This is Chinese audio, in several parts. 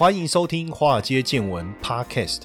欢迎收听《华尔街见闻》Podcast。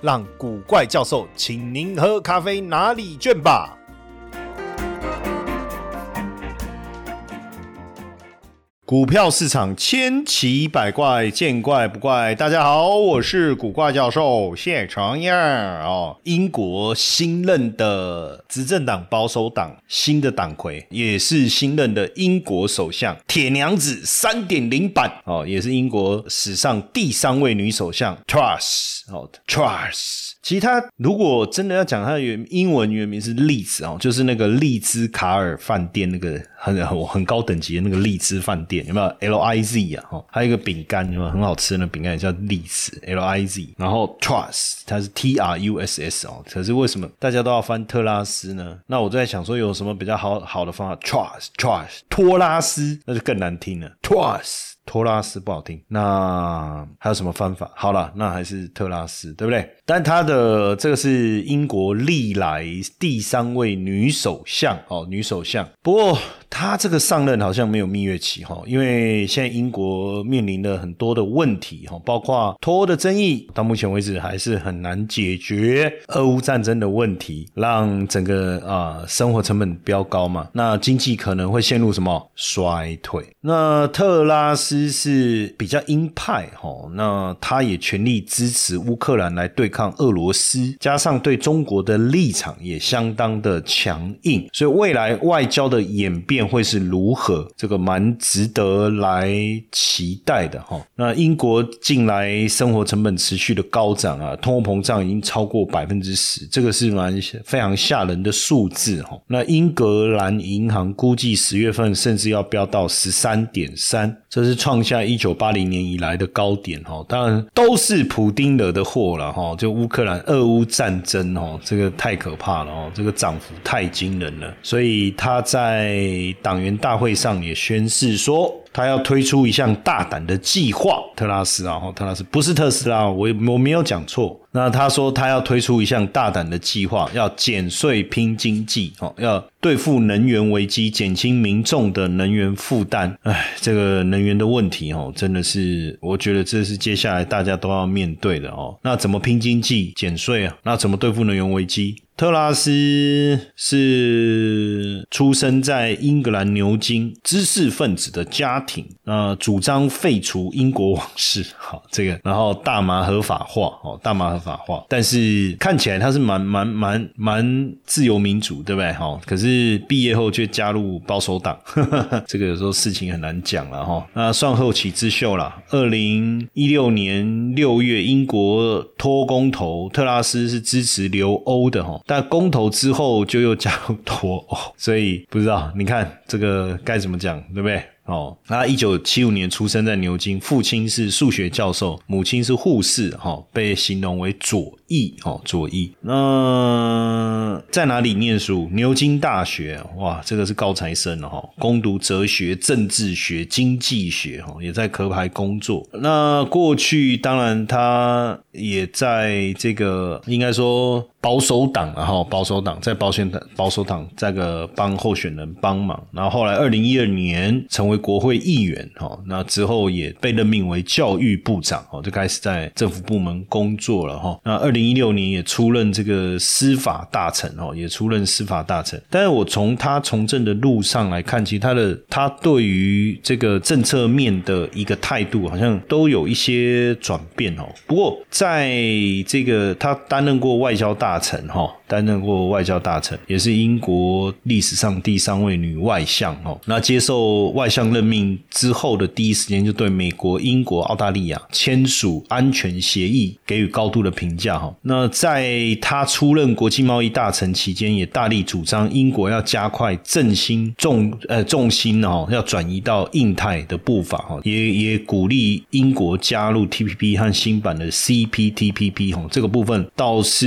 让古怪教授请您喝咖啡拿礼券吧。股票市场千奇百怪，见怪不怪。大家好，我是古怪教授谢长燕哦。英国新任的执政党保守党新的党魁，也是新任的英国首相铁娘子三点零版哦，也是英国史上第三位女首相 Truss 哦，Truss。其他如果真的要讲，它的原英文原名是丽兹哦，就是那个丽兹卡尔饭店那个很很很高等级的那个丽兹饭店，有没有 L I Z 啊？哈，还有一个饼干，有没有很好吃的那饼干也叫丽兹 L I Z。然后 Trust 它是 T R U S S 哦，可是为什么大家都要翻特拉斯呢？那我在想说有什么比较好好的方法？Trust Trust 托拉斯那就更难听了，Trust。托拉斯不好听，那还有什么方法？好了，那还是特拉斯，对不对？但他的这个是英国历来第三位女首相哦，女首相。不过他这个上任好像没有蜜月期哈，因为现在英国面临了很多的问题哈，包括脱欧的争议，到目前为止还是很难解决。俄乌战争的问题，让整个啊生活成本飙高嘛，那经济可能会陷入什么衰退？那特拉斯。是比较鹰派哈，那他也全力支持乌克兰来对抗俄罗斯，加上对中国的立场也相当的强硬，所以未来外交的演变会是如何？这个蛮值得来期待的哈。那英国近来生活成本持续的高涨啊，通货膨胀已经超过百分之十，这个是蛮非常吓人的数字哈。那英格兰银行估计十月份甚至要飙到十三点三，这是。创下一九八零年以来的高点哈，当然都是普丁惹的祸了哈，就乌克兰俄乌战争哦，这个太可怕了哦，这个涨幅太惊人了，所以他在党员大会上也宣誓说。他要推出一项大胆的计划，特拉斯啊，特拉斯不是特斯拉，我我没有讲错。那他说他要推出一项大胆的计划，要减税拼经济，哦，要对付能源危机，减轻民众的能源负担。哎，这个能源的问题，哦，真的是，我觉得这是接下来大家都要面对的哦。那怎么拼经济、减税啊？那怎么对付能源危机？特拉斯是出生在英格兰牛津知识分子的家庭，呃，主张废除英国王室，好这个，然后大麻合法化，哦，大麻合法化，但是看起来他是蛮蛮蛮蛮自由民主，对不对？哈，可是毕业后却加入保守党，这个有时候事情很难讲了哈。那算后起之秀了。二零一六年六月，英国脱公投，特拉斯是支持留欧的哈。但公投之后就又加入脱欧，所以不知道你看这个该怎么讲，对不对？哦，他一九七五年出生在牛津，父亲是数学教授，母亲是护士，哈，被形容为左翼，哦，左翼。那在哪里念书？牛津大学，哇，这个是高材生了哈，攻读哲学、政治学、经济学，哈，也在壳牌工作。那过去当然他也在这个应该说保守党，然后保守党在保险党保守党这个帮候选人帮忙，然后后来二零一二年成为。国会议员哈，那之后也被任命为教育部长哦，就开始在政府部门工作了哈。那二零一六年也出任这个司法大臣哦，也出任司法大臣。但是我从他从政的路上来看，其实他的他对于这个政策面的一个态度，好像都有一些转变哦。不过在这个他担任过外交大大臣哈。担任过外交大臣，也是英国历史上第三位女外相哦。那接受外相任命之后的第一时间，就对美国、英国、澳大利亚签署安全协议给予高度的评价哈。那在他出任国际贸易大臣期间，也大力主张英国要加快振兴重呃重心哦，要转移到印太的步伐哈，也也鼓励英国加入 TPP 和新版的 CPTPP 哈，这个部分倒是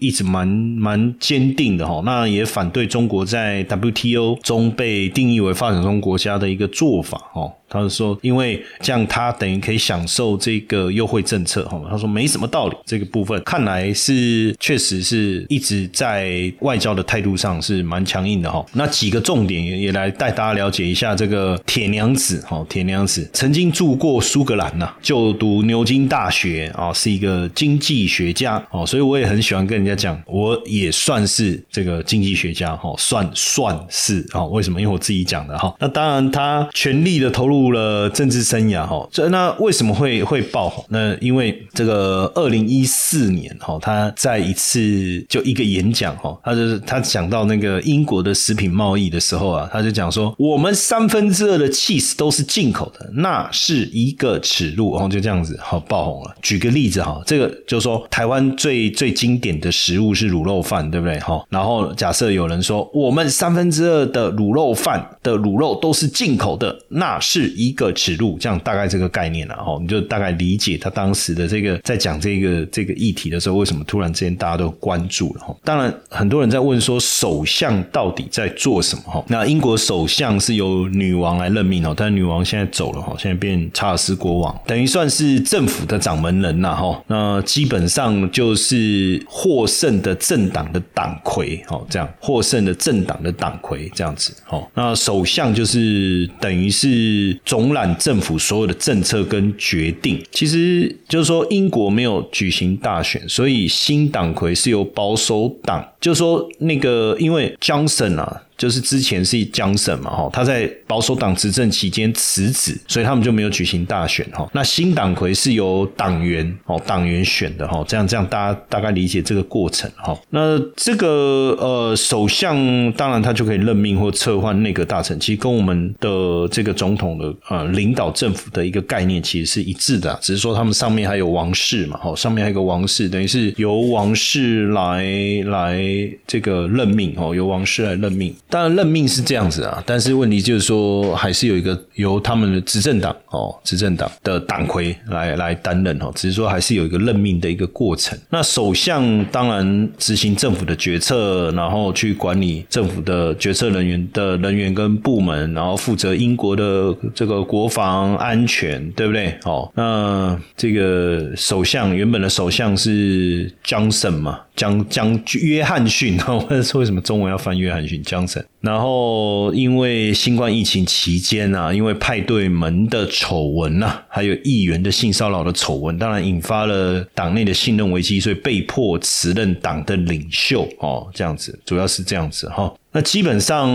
一直蛮蛮坚定的哈。那也反对中国在 WTO 中被定义为发展中国家的一个做法哦。他是说，因为这样他等于可以享受这个优惠政策哈。他说没什么道理，这个部分看来是确实是一直在外交的态度上是蛮强硬的哈。那几个重点也也来带大家了解一下这个铁娘子哈。铁娘子曾经住过苏格兰呐，就读牛津大学啊，是一个经济学家哦。所以我也很喜欢跟人家讲，我也算是这个经济学家哈，算算是啊。为什么？因为我自己讲的哈。那当然，他全力的投入。入了政治生涯哈，这那为什么会会爆红？那因为这个二零一四年哈，他在一次就一个演讲哈，他就是他讲到那个英国的食品贸易的时候啊，他就讲说我们三分之二的 cheese 都是进口的，那是一个耻辱哦，就这样子好爆红了。举个例子哈，这个就是说台湾最最经典的食物是卤肉饭，对不对哈？然后假设有人说我们三分之二的卤肉饭的卤肉都是进口的，那是。一个尺度，这样大概这个概念了哈，你就大概理解他当时的这个在讲这个这个议题的时候，为什么突然之间大家都关注了哈？当然，很多人在问说，首相到底在做什么哈？那英国首相是由女王来任命哦，但女王现在走了哈，现在变查尔斯国王，等于算是政府的掌门人呐哈。那基本上就是获胜的政党的党魁哦，这样获胜的政党的党魁这样子哦。那首相就是等于是。总揽政府所有的政策跟决定，其实就是说英国没有举行大选，所以新党魁是由保守党，就是说那个因为 Johnson 啊。就是之前是江省嘛，哈，他在保守党执政期间辞职，所以他们就没有举行大选，哈。那新党魁是由党员哦，党员选的，哈，这样这样大家大概理解这个过程，哈。那这个呃，首相当然他就可以任命或撤换内阁大臣，其实跟我们的这个总统的呃领导政府的一个概念其实是一致的，只是说他们上面还有王室嘛，哈，上面还有个王室，等于是由王室来来这个任命，哦，由王室来任命。当然任命是这样子啊，但是问题就是说，还是有一个由他们的执政党哦，执政党的党魁来来担任哦，只是说还是有一个任命的一个过程。那首相当然执行政府的决策，然后去管理政府的决策人员的人员跟部门，然后负责英国的这个国防安全，对不对？哦，那这个首相原本的首相是 Johnson 嘛？讲讲约翰逊，或者是为什么中文要翻约翰逊？江森。然后因为新冠疫情期间啊，因为派对门的丑闻呐，还有议员的性骚扰的丑闻，当然引发了党内的信任危机，所以被迫辞任党的领袖哦，这样子，主要是这样子哈。那基本上，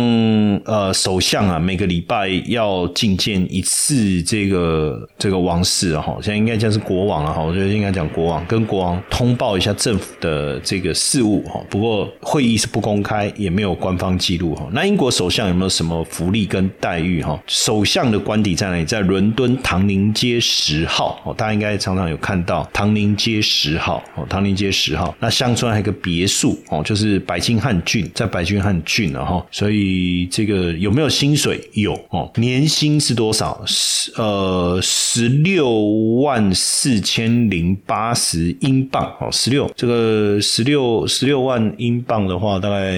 呃，首相啊，每个礼拜要觐见一次这个这个王室哈，现在应该讲是国王了哈，我觉得应该讲国王，跟国王通报一下政府的这个事务哈。不过会议是不公开，也没有官方记录哈。那那英国首相有没有什么福利跟待遇哈？首相的官邸在哪里？在伦敦唐宁街十号哦，大家应该常常有看到唐宁街十号哦，唐宁街十号。那乡村还有个别墅哦，就是白金汉郡，在白金汉郡。了哈，所以这个有没有薪水？有哦，年薪是多少？十呃十六万四千零八十英镑哦，十六这个十六十六万英镑的话，大概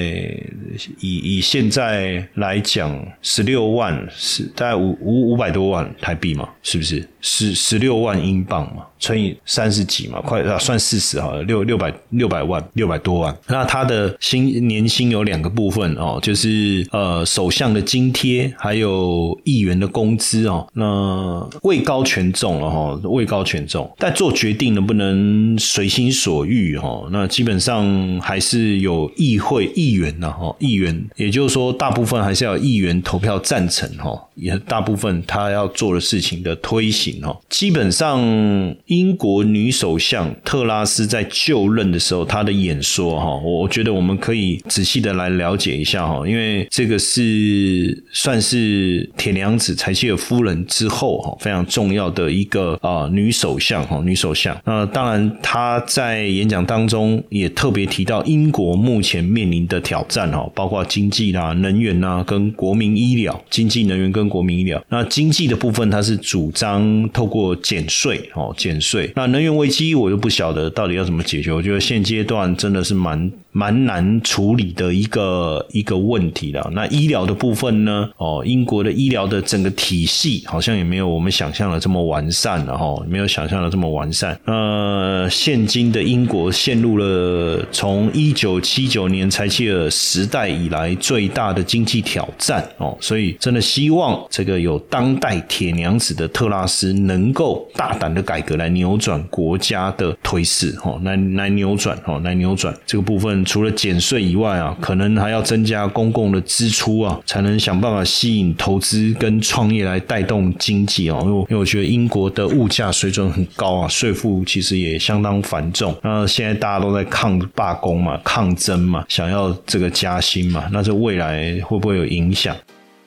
以以现在来讲，十六万是大概五五五百多万台币嘛，是不是？十十六万英镑嘛，乘以三十几嘛，快啊，算四十好了，六六百六百万，六百多万。那他的薪年薪有两个部分哦，就是呃首相的津贴，还有议员的工资哦。那位高权重了哈，位高权重，但做决定能不能随心所欲哈？那基本上还是有议会议员呐哈，议员，也就是说大部分还是要议员投票赞成哈，也大部分他要做的事情的推行。基本上英国女首相特拉斯在就任的时候她的演说哈，我觉得我们可以仔细的来了解一下哈，因为这个是算是铁娘子柴契尔夫人之后哈非常重要的一个啊女首相哈女首相。那当然她在演讲当中也特别提到英国目前面临的挑战哈，包括经济啦、能源啦跟国民医疗，经济、能源跟国民医疗。那经济的部分，她是主张透过减税哦，减税。那能源危机，我就不晓得到底要怎么解决。我觉得现阶段真的是蛮。蛮难处理的一个一个问题了。那医疗的部分呢？哦，英国的医疗的整个体系好像也没有我们想象的这么完善了哈，没有想象的这么完善。呃，现今的英国陷入了从一九七九年柴契尔时代以来最大的经济挑战哦，所以真的希望这个有当代铁娘子的特拉斯能够大胆的改革来扭转国家的颓势哦，来来扭转哦，来扭转这个部分。除了减税以外啊，可能还要增加公共的支出啊，才能想办法吸引投资跟创业来带动经济哦。因为因为我觉得英国的物价水准很高啊，税负其实也相当繁重。那现在大家都在抗罢工嘛，抗争嘛，想要这个加薪嘛，那这未来会不会有影响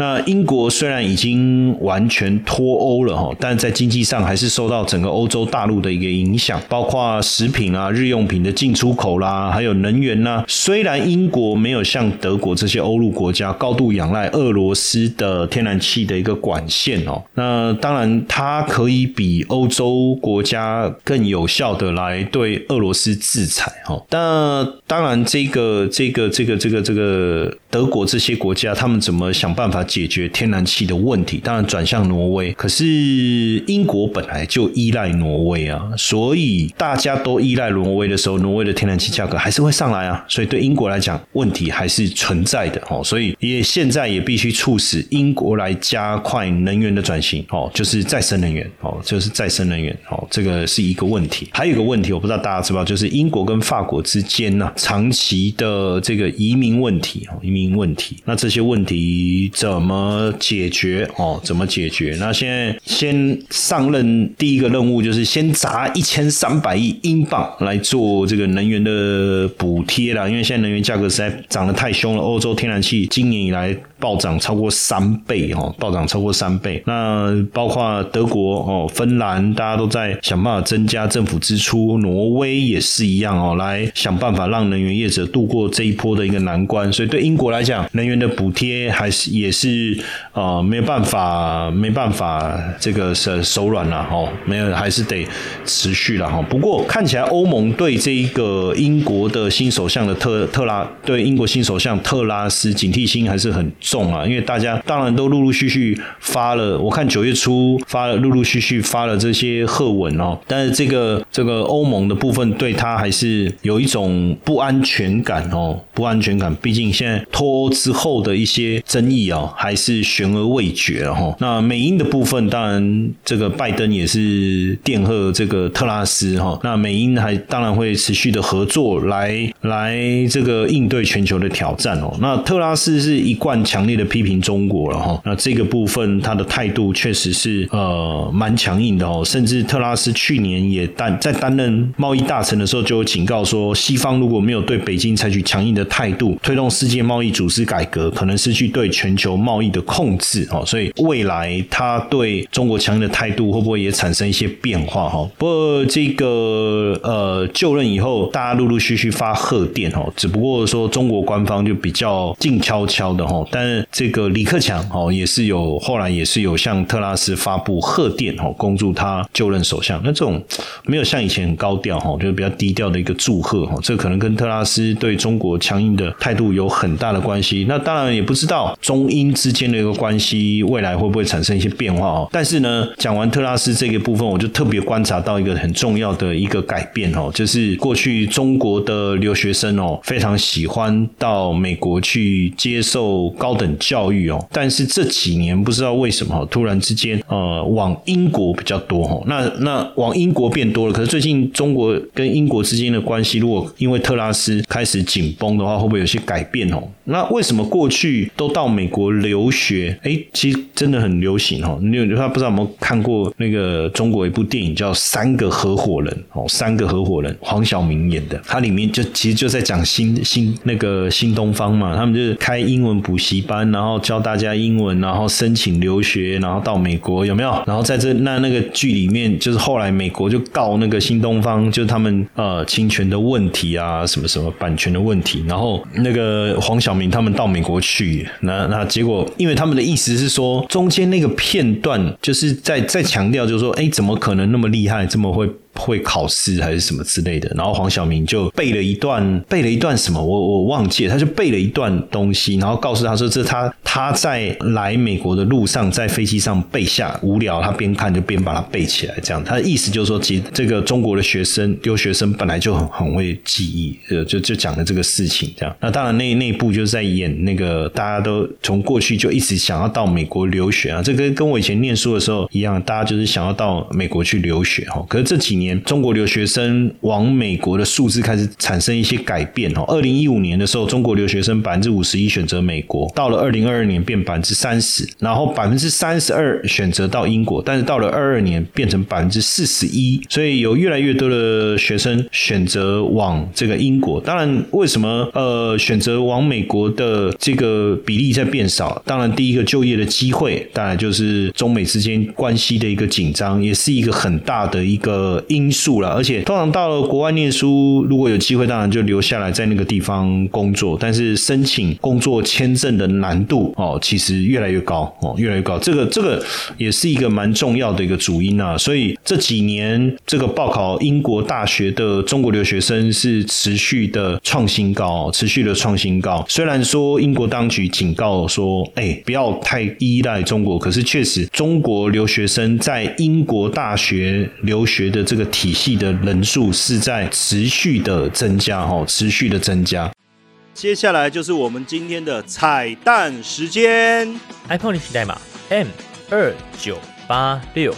那英国虽然已经完全脱欧了哈，但在经济上还是受到整个欧洲大陆的一个影响，包括食品啊、日用品的进出口啦，还有能源呐。虽然英国没有像德国这些欧陆国家高度仰赖俄罗斯的天然气的一个管线哦，那当然它可以比欧洲国家更有效的来对俄罗斯制裁哈。那当然，这个、这个、这个、这个、这个德国这些国家，他们怎么想办法？解决天然气的问题，当然转向挪威。可是英国本来就依赖挪威啊，所以大家都依赖挪威的时候，挪威的天然气价格还是会上来啊。所以对英国来讲，问题还是存在的哦。所以也现在也必须促使英国来加快能源的转型哦，就是再生能源哦，就是再生能源哦，这个是一个问题。还有一个问题，我不知道大家知不知道，就是英国跟法国之间呢，长期的这个移民问题哦，移民问题。那这些问题怎怎么解决哦？怎么解决？那现在先上任第一个任务就是先砸一千三百亿英镑来做这个能源的补贴啦，因为现在能源价格实在涨得太凶了。欧洲天然气今年以来暴涨超过三倍哦，暴涨超过三倍。那包括德国哦、芬兰，大家都在想办法增加政府支出，挪威也是一样哦，来想办法让能源业者度过这一波的一个难关。所以对英国来讲，能源的补贴还是也是。是啊，没有办法，没办法，这个是手软了哈，没有，还是得持续了哈。不过看起来欧盟对这一个英国的新首相的特特拉，对英国新首相特拉斯警惕心还是很重啊，因为大家当然都陆陆续续发了，我看九月初发了，陆陆续续发了这些贺文哦，但是这个这个欧盟的部分对他还是有一种不安全感哦，不安全感，毕竟现在脱欧之后的一些争议啊。还是悬而未决哈。那美英的部分，当然这个拜登也是电贺这个特拉斯哈。那美英还当然会持续的合作来来这个应对全球的挑战哦。那特拉斯是一贯强烈的批评中国了哈。那这个部分他的态度确实是呃蛮强硬的哦。甚至特拉斯去年也担在担任贸易大臣的时候就有警告说，西方如果没有对北京采取强硬的态度，推动世界贸易组织改革，可能失去对全球贸易的控制哦，所以未来他对中国强硬的态度会不会也产生一些变化哈？不过这个呃就任以后，大家陆陆续续发贺电哦，只不过说中国官方就比较静悄悄的哈。但是这个李克强哦也是有后来也是有向特拉斯发布贺电哦，恭祝他就任首相。那这种没有像以前很高调哈，就是比较低调的一个祝贺哈，这可能跟特拉斯对中国强硬的态度有很大的关系。那当然也不知道中英。之间的一个关系未来会不会产生一些变化哦？但是呢，讲完特拉斯这个部分，我就特别观察到一个很重要的一个改变哦，就是过去中国的留学生哦，非常喜欢到美国去接受高等教育哦，但是这几年不知道为什么突然之间呃往英国比较多哦，那那往英国变多了，可是最近中国跟英国之间的关系，如果因为特拉斯开始紧绷的话，会不会有些改变哦？那为什么过去都到美国留学？哎，其实真的很流行哦。你有他不知道有没有看过那个中国一部电影叫《三个合伙人》哦，《三个合伙人》黄晓明演的，它里面就其实就在讲新新那个新东方嘛，他们就是开英文补习班，然后教大家英文，然后申请留学，然后到美国有没有？然后在这那那个剧里面，就是后来美国就告那个新东方，就他们呃侵权的问题啊，什么什么版权的问题，然后那个黄晓明他们到美国去，那那结果，因为他们的意思是说，中间那个片段就是在在强调，就是说，哎，怎么可能那么厉害，这么会？会考试还是什么之类的，然后黄晓明就背了一段，背了一段什么，我我忘记了，他就背了一段东西，然后告诉他说，这他他在来美国的路上，在飞机上背下，无聊他边看就边把它背起来，这样他的意思就是说，其实这个中国的学生留学生本来就很很会记忆，呃，就就讲了这个事情，这样。那当然那那一部就是在演那个大家都从过去就一直想要到美国留学啊，这跟跟我以前念书的时候一样，大家就是想要到美国去留学哈，可是这几年。中国留学生往美国的数字开始产生一些改变哦。二零一五年的时候，中国留学生百分之五十一选择美国，到了二零二二年变百分之三十，然后百分之三十二选择到英国，但是到了二二年变成百分之四十一，所以有越来越多的学生选择往这个英国。当然，为什么呃选择往美国的这个比例在变少？当然，第一个就业的机会，当然就是中美之间关系的一个紧张，也是一个很大的一个因。素了，而且通常到了国外念书，如果有机会，当然就留下来在那个地方工作。但是申请工作签证的难度哦，其实越来越高哦，越来越高。这个这个也是一个蛮重要的一个主因啊。所以这几年这个报考英国大学的中国留学生是持续的创新高，持续的创新高。虽然说英国当局警告说，哎，不要太依赖中国，可是确实中国留学生在英国大学留学的这个。体系的人数是在持续的增加，哈，持续的增加。接下来就是我们今天的彩蛋时间，iPhone 历史代码 M 二九八六。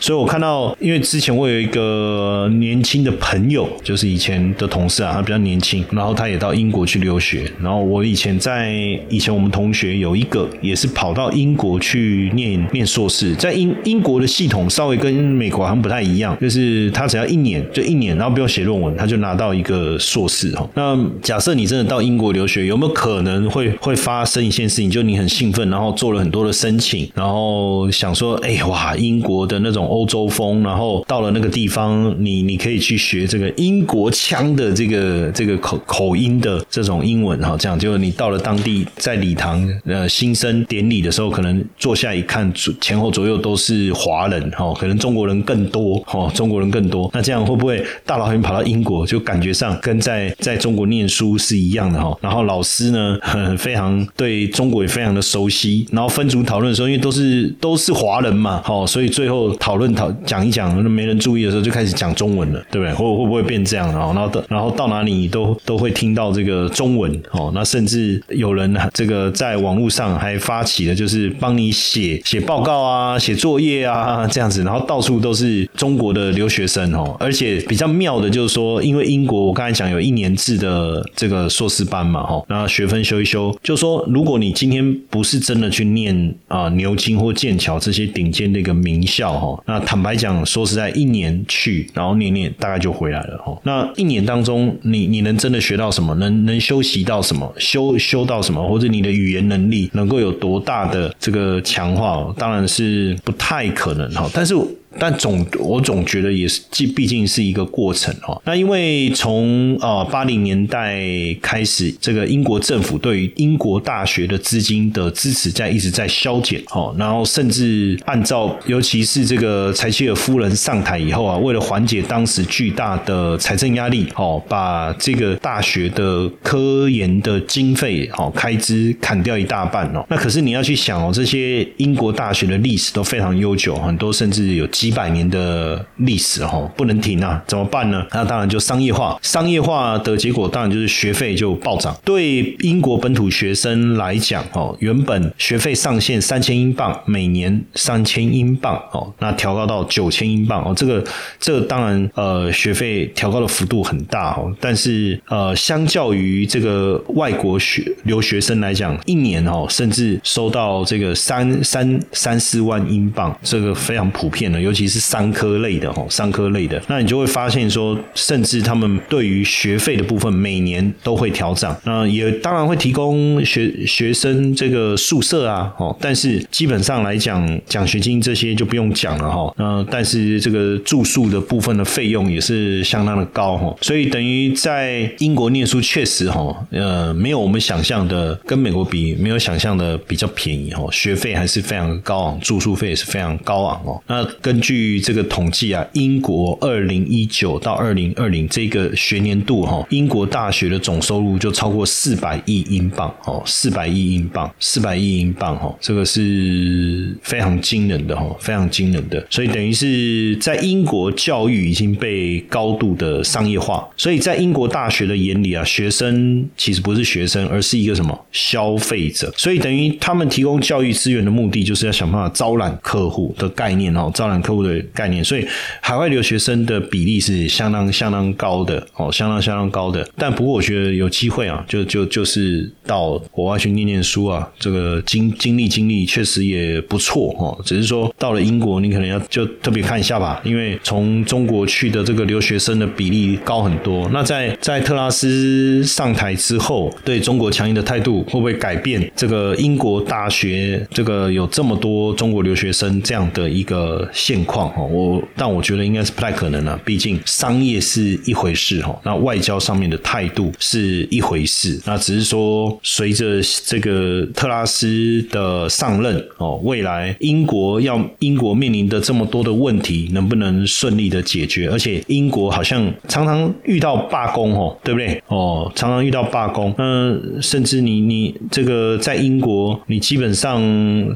所以我看到，因为之前我有一个年轻的朋友，就是以前的同事啊，他比较年轻，然后他也到英国去留学。然后我以前在以前我们同学有一个也是跑到英国去念念硕士，在英英国的系统稍微跟美国好像不太一样，就是他只要一年就一年，然后不用写论文，他就拿到一个硕士哈。那假设你真的到英国留学，有没有可能会会发生一件事情，就你很兴奋，然后做了很多的申请，然后想说，哎哇，英国的那种。欧洲风，然后到了那个地方，你你可以去学这个英国腔的这个这个口口音的这种英文哈，这样就你到了当地，在礼堂呃新生典礼的时候，可能坐下一看，前后左右都是华人哈，可能中国人更多哈，中国人更多，那这样会不会大老远跑到英国，就感觉上跟在在中国念书是一样的哈？然后老师呢，非常对中国也非常的熟悉，然后分组讨论的时候，因为都是都是华人嘛，好，所以最后讨。论讨讲一讲，没人注意的时候就开始讲中文了，对不对？会会不会变这样？然后，然后，然后到哪里都都会听到这个中文哦。那甚至有人这个在网络上还发起了，就是帮你写写报告啊，写作业啊这样子。然后到处都是中国的留学生哦。而且比较妙的就是说，因为英国我刚才讲有一年制的这个硕士班嘛，哈，那学分修一修，就说如果你今天不是真的去念啊牛津或剑桥这些顶尖的一个名校哈。那坦白讲，说实在，一年去，然后念念，大概就回来了哈。那一年当中，你你能真的学到什么？能能修习到什么？修修到什么？或者你的语言能力能够有多大的这个强化？当然是不太可能哈。但是。但总我总觉得也是，既毕竟是一个过程哦。那因为从呃八零年代开始，这个英国政府对于英国大学的资金的支持在一直在削减哦，然后甚至按照尤其是这个柴契尔夫人上台以后啊，为了缓解当时巨大的财政压力哦，把这个大学的科研的经费哦开支砍掉一大半哦。那可是你要去想哦，这些英国大学的历史都非常悠久，很多甚至有几几百年的历史哦，不能停啊，怎么办呢？那当然就商业化，商业化的结果当然就是学费就暴涨。对英国本土学生来讲哦，原本学费上限三千英镑，每年三千英镑哦，那调高到九千英镑哦，这个这个当然呃学费调高的幅度很大哦，但是呃相较于这个外国学留学生来讲，一年哦甚至收到这个三三三四万英镑，这个非常普遍的，尤其是商科类的哦，商科类的，那你就会发现说，甚至他们对于学费的部分每年都会调涨，那也当然会提供学学生这个宿舍啊哦，但是基本上来讲，奖学金这些就不用讲了哈，那但是这个住宿的部分的费用也是相当的高哈，所以等于在英国念书确实哈，呃，没有我们想象的跟美国比，没有想象的比较便宜哦，学费还是非常高昂，住宿费也是非常高昂哦。那跟根据这个统计啊，英国二零一九到二零二零这个学年度哈，英国大学的总收入就超过四百亿英镑哦，四百亿英镑，四百亿英镑哈，这个是非常惊人的哈，非常惊人的。所以等于是在英国教育已经被高度的商业化，所以在英国大学的眼里啊，学生其实不是学生，而是一个什么消费者。所以等于他们提供教育资源的目的，就是要想办法招揽客户的概念哦，招揽客户的概念。所以海外留学生的比例是相当相当高的哦，相当相当高的。但不过我觉得有机会啊，就就就是到国外去念念书啊，这个经经历经历确实也不错哦。只是说到了英国，你可能要就特别看一下吧，因为从中国去的这个留学生的比例高很多。那在在特拉斯上台之后，对中国强硬的态度会不会改变这个英国大学这个有这么多中国留学生这样的一个现情况？哈，我但我觉得应该是不太可能了。毕竟商业是一回事哈，那外交上面的态度是一回事。那只是说，随着这个特拉斯的上任哦，未来英国要英国面临的这么多的问题，能不能顺利的解决？而且英国好像常常遇到罢工哦，对不对？哦，常常遇到罢工。嗯，甚至你你这个在英国，你基本上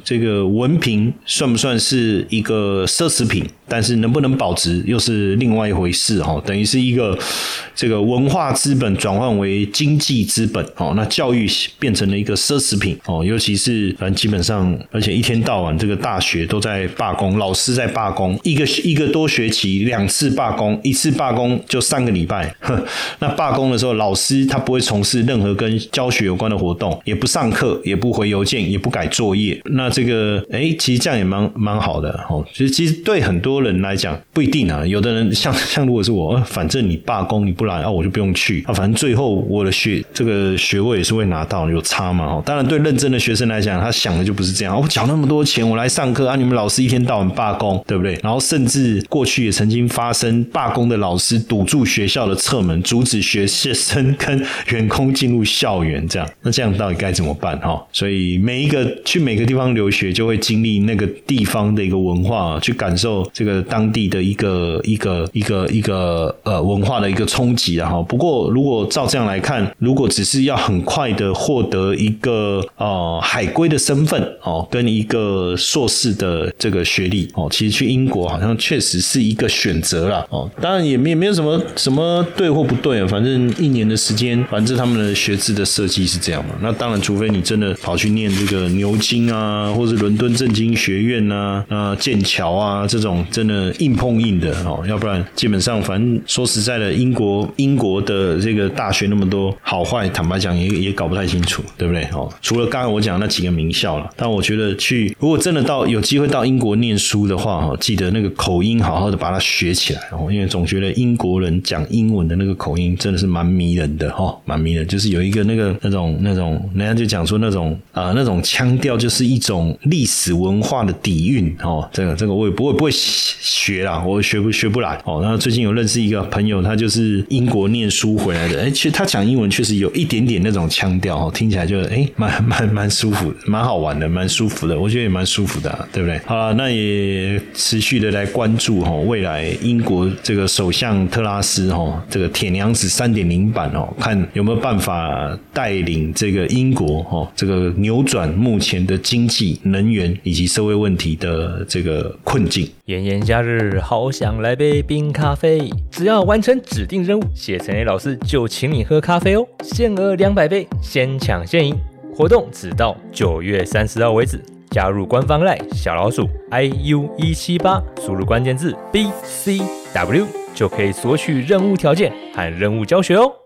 这个文凭算不算是一个奢侈品？但是能不能保值又是另外一回事哈，等于是一个这个文化资本转换为经济资本哦，那教育变成了一个奢侈品哦，尤其是反正基本上，而且一天到晚这个大学都在罢工，老师在罢工，一个一个多学期两次罢工，一次罢工就三个礼拜，那罢工的时候，老师他不会从事任何跟教学有关的活动，也不上课，也不回邮件，也不改作业，那这个哎，其实这样也蛮蛮好的哦，其实其实对很多。人来讲不一定啊，有的人像像如果是我，反正你罢工你不来啊，我就不用去啊，反正最后我的学这个学位也是会拿到，有差嘛？哦，当然对认真的学生来讲，他想的就不是这样，我缴那么多钱我来上课啊，你们老师一天到晚罢工，对不对？然后甚至过去也曾经发生罢工的老师堵住学校的侧门，阻止学生跟员工进入校园，这样那这样到底该怎么办？哈，所以每一个去每个地方留学，就会经历那个地方的一个文化，去感受这个。当地的一个一个一个一个呃文化的一个冲击啊哈。不过如果照这样来看，如果只是要很快的获得一个呃海归的身份哦，跟一个硕士的这个学历哦，其实去英国好像确实是一个选择啦哦。当然也没没有什么什么对或不对啊，反正一年的时间，反正他们的学制的设计是这样嘛。那当然，除非你真的跑去念这个牛津啊，或者伦敦政经学院啊、啊剑桥啊这种。真的硬碰硬的哦，要不然基本上，反正说实在的，英国英国的这个大学那么多好坏，坦白讲也也搞不太清楚，对不对？哦，除了刚刚我讲那几个名校了，但我觉得去如果真的到有机会到英国念书的话，哈，记得那个口音好好的把它学起来哦，因为总觉得英国人讲英文的那个口音真的是蛮迷人的哈，蛮迷人，就是有一个那个那种那种，人家就讲说那种啊那种腔调，就是一种历史文化的底蕴哦，这个这个我也不会不会。学啦，我学不学不来哦。那最近有认识一个朋友，他就是英国念书回来的，哎，其实他讲英文确实有一点点那种腔调哦，听起来就哎蛮蛮蛮舒服，蛮好玩的，蛮舒服的，我觉得也蛮舒服的，对不对？好了，那也持续的来关注哈，未来英国这个首相特拉斯哈，这个铁娘子三点零版哦，看有没有办法带领这个英国哈，这个扭转目前的经济、能源以及社会问题的这个困境。夏日，好想来杯冰咖啡。只要完成指定任务，谢成 A 老师就请你喝咖啡哦，限额两百杯，先抢先赢。活动只到九月三十号为止。加入官方赖小老鼠 i u 一七八，输入关键字 b c w 就可以索取任务条件和任务教学哦。